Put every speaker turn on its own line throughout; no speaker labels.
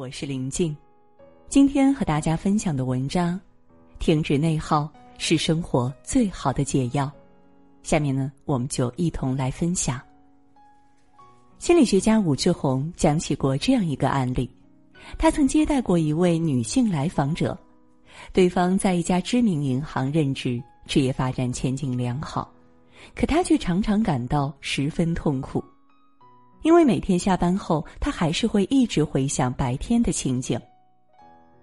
我是林静，今天和大家分享的文章《停止内耗是生活最好的解药》。下面呢，我们就一同来分享。心理学家武志红讲起过这样一个案例：他曾接待过一位女性来访者，对方在一家知名银行任职，职业发展前景良好，可他却常常感到十分痛苦。因为每天下班后，他还是会一直回想白天的情景。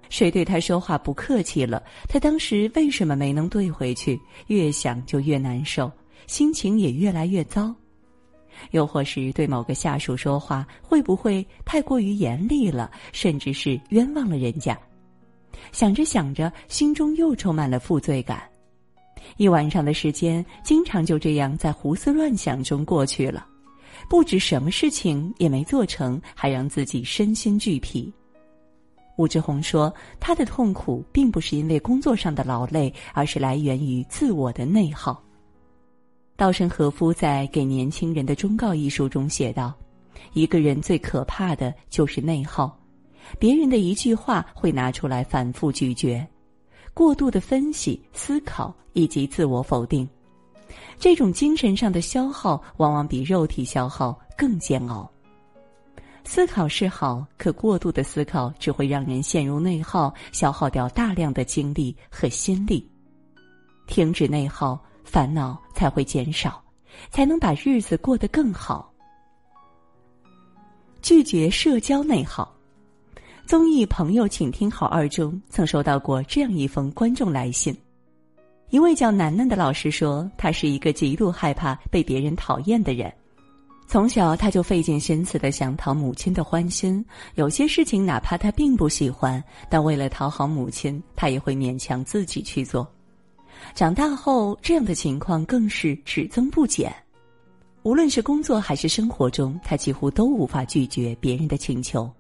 谁对他说话不客气了？他当时为什么没能怼回去？越想就越难受，心情也越来越糟。又或是对某个下属说话，会不会太过于严厉了？甚至是冤枉了人家？想着想着，心中又充满了负罪感。一晚上的时间，经常就这样在胡思乱想中过去了。不止什么事情也没做成，还让自己身心俱疲。武志红说：“他的痛苦并不是因为工作上的劳累，而是来源于自我的内耗。”稻盛和夫在《给年轻人的忠告》一书中写道：“一个人最可怕的就是内耗，别人的一句话会拿出来反复咀嚼，过度的分析、思考以及自我否定。”这种精神上的消耗，往往比肉体消耗更煎熬。思考是好，可过度的思考只会让人陷入内耗，消耗掉大量的精力和心力。停止内耗，烦恼才会减少，才能把日子过得更好。拒绝社交内耗。综艺《朋友，请听好二》中曾收到过这样一封观众来信。一位叫楠楠的老师说：“他是一个极度害怕被别人讨厌的人，从小他就费尽心思的想讨母亲的欢心。有些事情哪怕他并不喜欢，但为了讨好母亲，他也会勉强自己去做。长大后，这样的情况更是只增不减。无论是工作还是生活中，他几乎都无法拒绝别人的请求。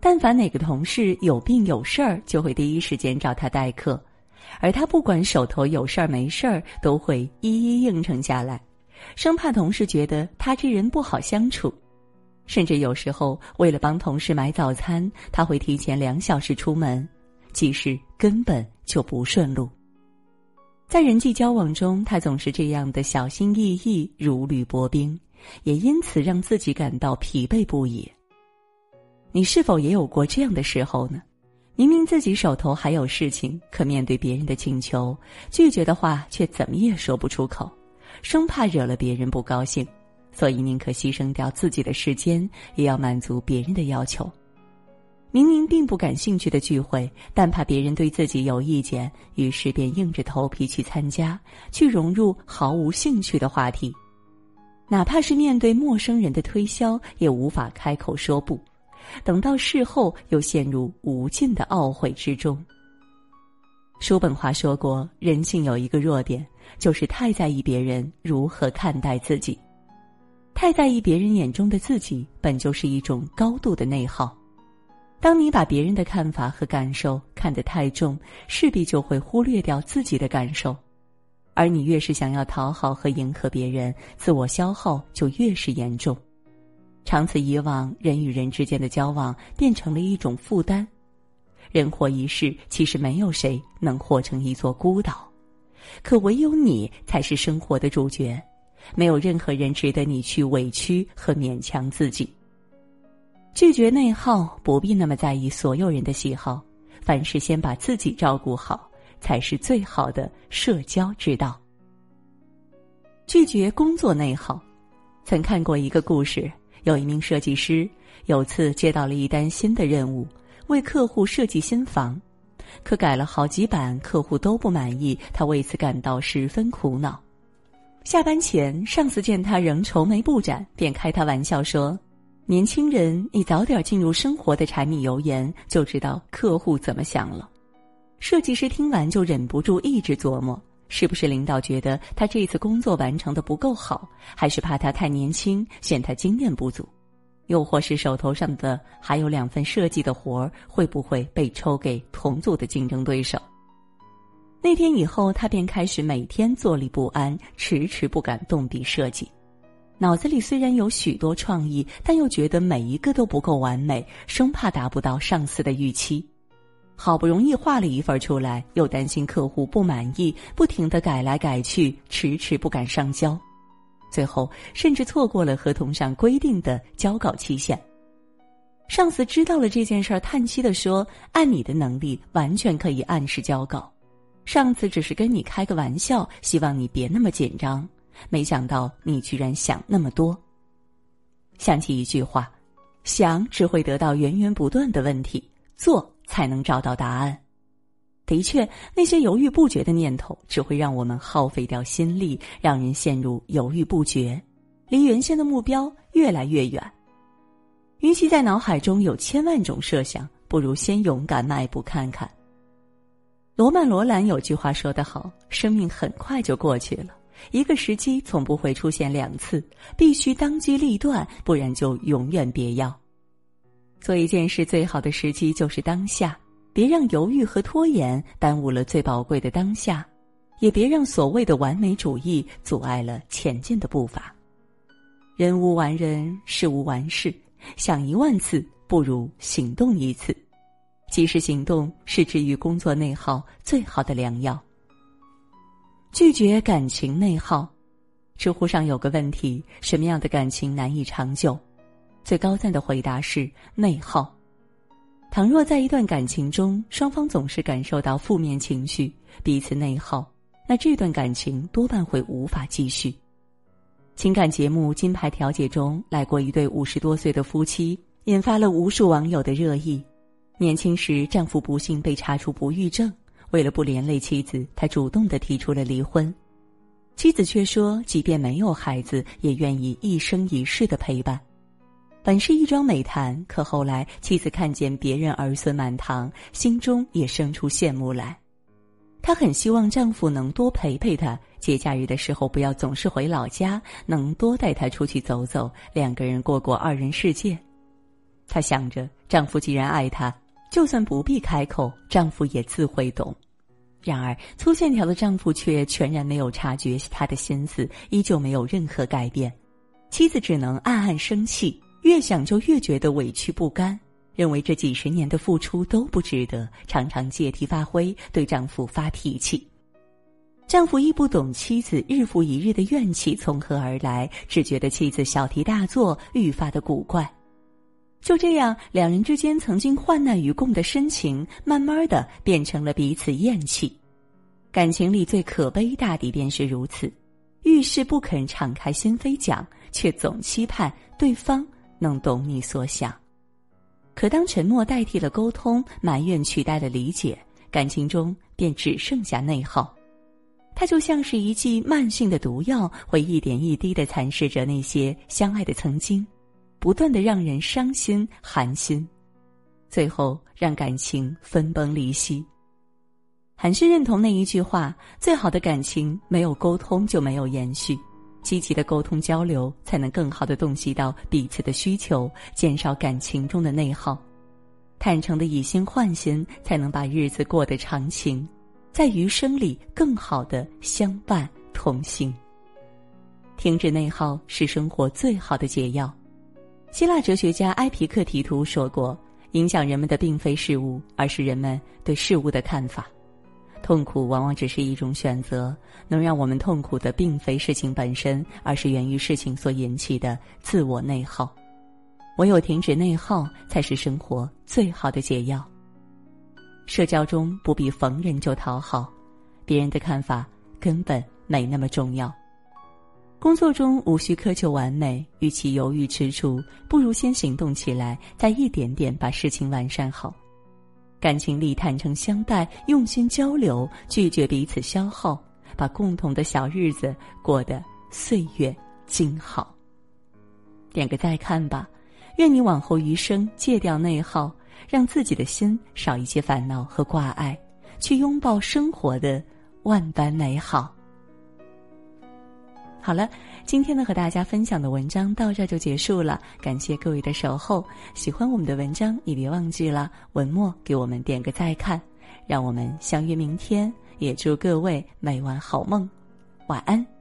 但凡哪个同事有病有事儿，就会第一时间找他代课。”而他不管手头有事儿没事儿，都会一一应承下来，生怕同事觉得他这人不好相处。甚至有时候为了帮同事买早餐，他会提前两小时出门，其实根本就不顺路。在人际交往中，他总是这样的小心翼翼，如履薄冰，也因此让自己感到疲惫不已。你是否也有过这样的时候呢？明明自己手头还有事情，可面对别人的请求，拒绝的话却怎么也说不出口，生怕惹了别人不高兴，所以宁可牺牲掉自己的时间，也要满足别人的要求。明明并不感兴趣的聚会，但怕别人对自己有意见，于是便硬着头皮去参加，去融入毫无兴趣的话题。哪怕是面对陌生人的推销，也无法开口说不。等到事后，又陷入无尽的懊悔之中。叔本华说过，人性有一个弱点，就是太在意别人如何看待自己。太在意别人眼中的自己，本就是一种高度的内耗。当你把别人的看法和感受看得太重，势必就会忽略掉自己的感受。而你越是想要讨好和迎合别人，自我消耗就越是严重。长此以往，人与人之间的交往变成了一种负担。人活一世，其实没有谁能活成一座孤岛，可唯有你才是生活的主角。没有任何人值得你去委屈和勉强自己。拒绝内耗，不必那么在意所有人的喜好，凡事先把自己照顾好，才是最好的社交之道。拒绝工作内耗，曾看过一个故事。有一名设计师有次接到了一单新的任务，为客户设计新房，可改了好几版，客户都不满意，他为此感到十分苦恼。下班前，上司见他仍愁眉不展，便开他玩笑说：“年轻人，你早点进入生活的柴米油盐，就知道客户怎么想了。”设计师听完就忍不住一直琢磨。是不是领导觉得他这次工作完成的不够好，还是怕他太年轻，嫌他经验不足？又或是手头上的还有两份设计的活儿，会不会被抽给同组的竞争对手？那天以后，他便开始每天坐立不安，迟迟不敢动笔设计。脑子里虽然有许多创意，但又觉得每一个都不够完美，生怕达不到上司的预期。好不容易画了一份出来，又担心客户不满意，不停的改来改去，迟迟不敢上交，最后甚至错过了合同上规定的交稿期限。上司知道了这件事儿，叹息的说：“按你的能力，完全可以按时交稿。上次只是跟你开个玩笑，希望你别那么紧张。没想到你居然想那么多。”想起一句话：“想只会得到源源不断的问题，做。”才能找到答案。的确，那些犹豫不决的念头只会让我们耗费掉心力，让人陷入犹豫不决，离原先的目标越来越远。与其在脑海中有千万种设想，不如先勇敢迈步看看。罗曼·罗兰有句话说得好：“生命很快就过去了，一个时机从不会出现两次，必须当机立断，不然就永远别要。”做一件事最好的时机就是当下，别让犹豫和拖延耽误了最宝贵的当下，也别让所谓的完美主义阻碍了前进的步伐。人无完人，事无完事，想一万次不如行动一次，及时行动是治愈工作内耗最好的良药。拒绝感情内耗，知乎上有个问题：什么样的感情难以长久？最高赞的回答是内耗。倘若在一段感情中，双方总是感受到负面情绪，彼此内耗，那这段感情多半会无法继续。情感节目《金牌调解》中来过一对五十多岁的夫妻，引发了无数网友的热议。年轻时，丈夫不幸被查出不育症，为了不连累妻子，他主动的提出了离婚。妻子却说，即便没有孩子，也愿意一生一世的陪伴。本是一桩美谈，可后来妻子看见别人儿孙满堂，心中也生出羡慕来。她很希望丈夫能多陪陪她，节假日的时候不要总是回老家，能多带她出去走走，两个人过过二人世界。她想着，丈夫既然爱她，就算不必开口，丈夫也自会懂。然而，粗线条的丈夫却全然没有察觉她的心思，依旧没有任何改变。妻子只能暗暗生气。越想就越觉得委屈不甘，认为这几十年的付出都不值得，常常借题发挥，对丈夫发脾气。丈夫亦不懂妻子日复一日的怨气从何而来，只觉得妻子小题大做，愈发的古怪。就这样，两人之间曾经患难与共的深情，慢慢的变成了彼此厌弃。感情里最可悲大抵便是如此，遇事不肯敞开心扉讲，却总期盼对方。能懂你所想，可当沉默代替了沟通，埋怨取代了理解，感情中便只剩下内耗。它就像是一剂慢性的毒药，会一点一滴的蚕食着那些相爱的曾经，不断的让人伤心寒心，最后让感情分崩离析。很是认同那一句话：最好的感情，没有沟通就没有延续。积极的沟通交流，才能更好的洞悉到彼此的需求，减少感情中的内耗；坦诚的以心换心，才能把日子过得长情，在余生里更好的相伴同行。停止内耗是生活最好的解药。希腊哲学家埃皮克提图说过：“影响人们的并非事物，而是人们对事物的看法。”痛苦往往只是一种选择，能让我们痛苦的并非事情本身，而是源于事情所引起的自我内耗。唯有停止内耗，才是生活最好的解药。社交中不必逢人就讨好，别人的看法根本没那么重要。工作中无需苛求完美，与其犹豫踟蹰，不如先行动起来，再一点点把事情完善好。感情里坦诚相待，用心交流，拒绝彼此消耗，把共同的小日子过得岁月静好。点个再看吧，愿你往后余生戒掉内耗，让自己的心少一些烦恼和挂碍，去拥抱生活的万般美好。好了，今天呢和大家分享的文章到这就结束了，感谢各位的守候。喜欢我们的文章，也别忘记了文末给我们点个再看，让我们相约明天。也祝各位每晚好梦，晚安。